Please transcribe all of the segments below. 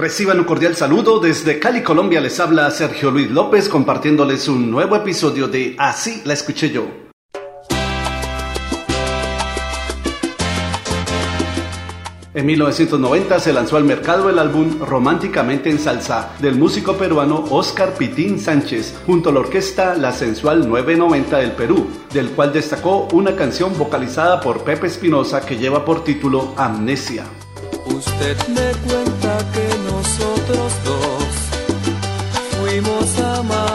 Reciban un cordial saludo desde Cali, Colombia. Les habla Sergio Luis López compartiéndoles un nuevo episodio de Así la escuché yo. En 1990 se lanzó al mercado el álbum Románticamente en Salsa del músico peruano Oscar Pitín Sánchez junto a la orquesta La Sensual 990 del Perú, del cual destacó una canción vocalizada por Pepe Espinosa que lleva por título Amnesia. Usted me cuenta que nosotros dos fuimos amantes.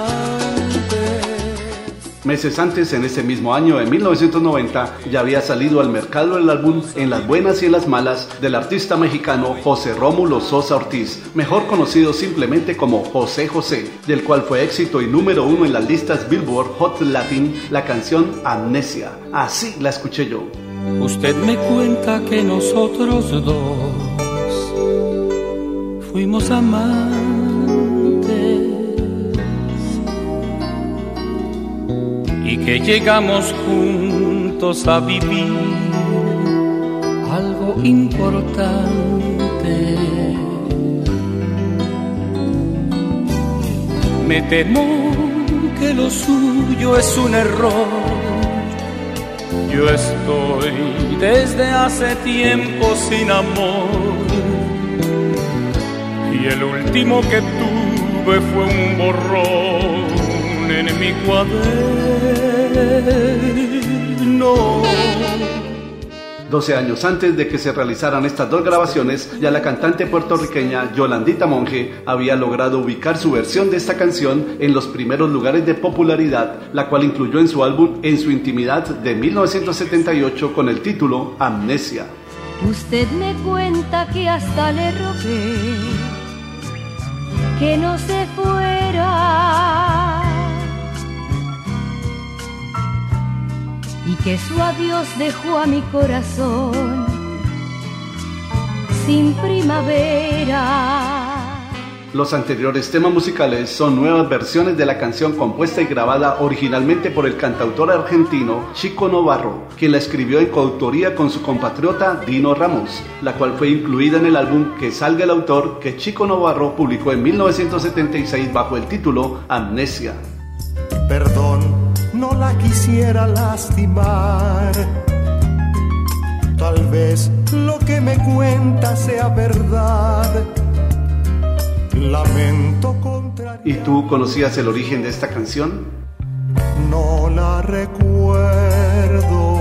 Meses antes, en ese mismo año de 1990, ya había salido al mercado el álbum En las buenas y en las malas del artista mexicano José Rómulo Sosa Ortiz, mejor conocido simplemente como José José, del cual fue éxito y número uno en las listas Billboard Hot Latin la canción Amnesia. Así la escuché yo. Usted me cuenta que nosotros dos fuimos amantes. Y que llegamos juntos a vivir algo importante. Me temo que lo suyo es un error. Yo estoy desde hace tiempo sin amor y el último que tuve fue un borrón en mi cuaderno. 12 años antes de que se realizaran estas dos grabaciones, ya la cantante puertorriqueña Yolandita Monge había logrado ubicar su versión de esta canción en los primeros lugares de popularidad, la cual incluyó en su álbum En su intimidad de 1978 con el título Amnesia. Usted me cuenta que hasta le rogué que no se fuera y que su adiós dejó a mi corazón sin primavera. Los anteriores temas musicales son nuevas versiones de la canción compuesta y grabada originalmente por el cantautor argentino Chico Novarro, quien la escribió en coautoría con su compatriota Dino Ramos, la cual fue incluida en el álbum Que salga el autor que Chico Novarro publicó en 1976 bajo el título Amnesia. Perdón no la quisiera lastimar. Tal vez lo que me cuenta sea verdad. Lamento. ¿Y tú conocías el origen de esta canción? No la recuerdo.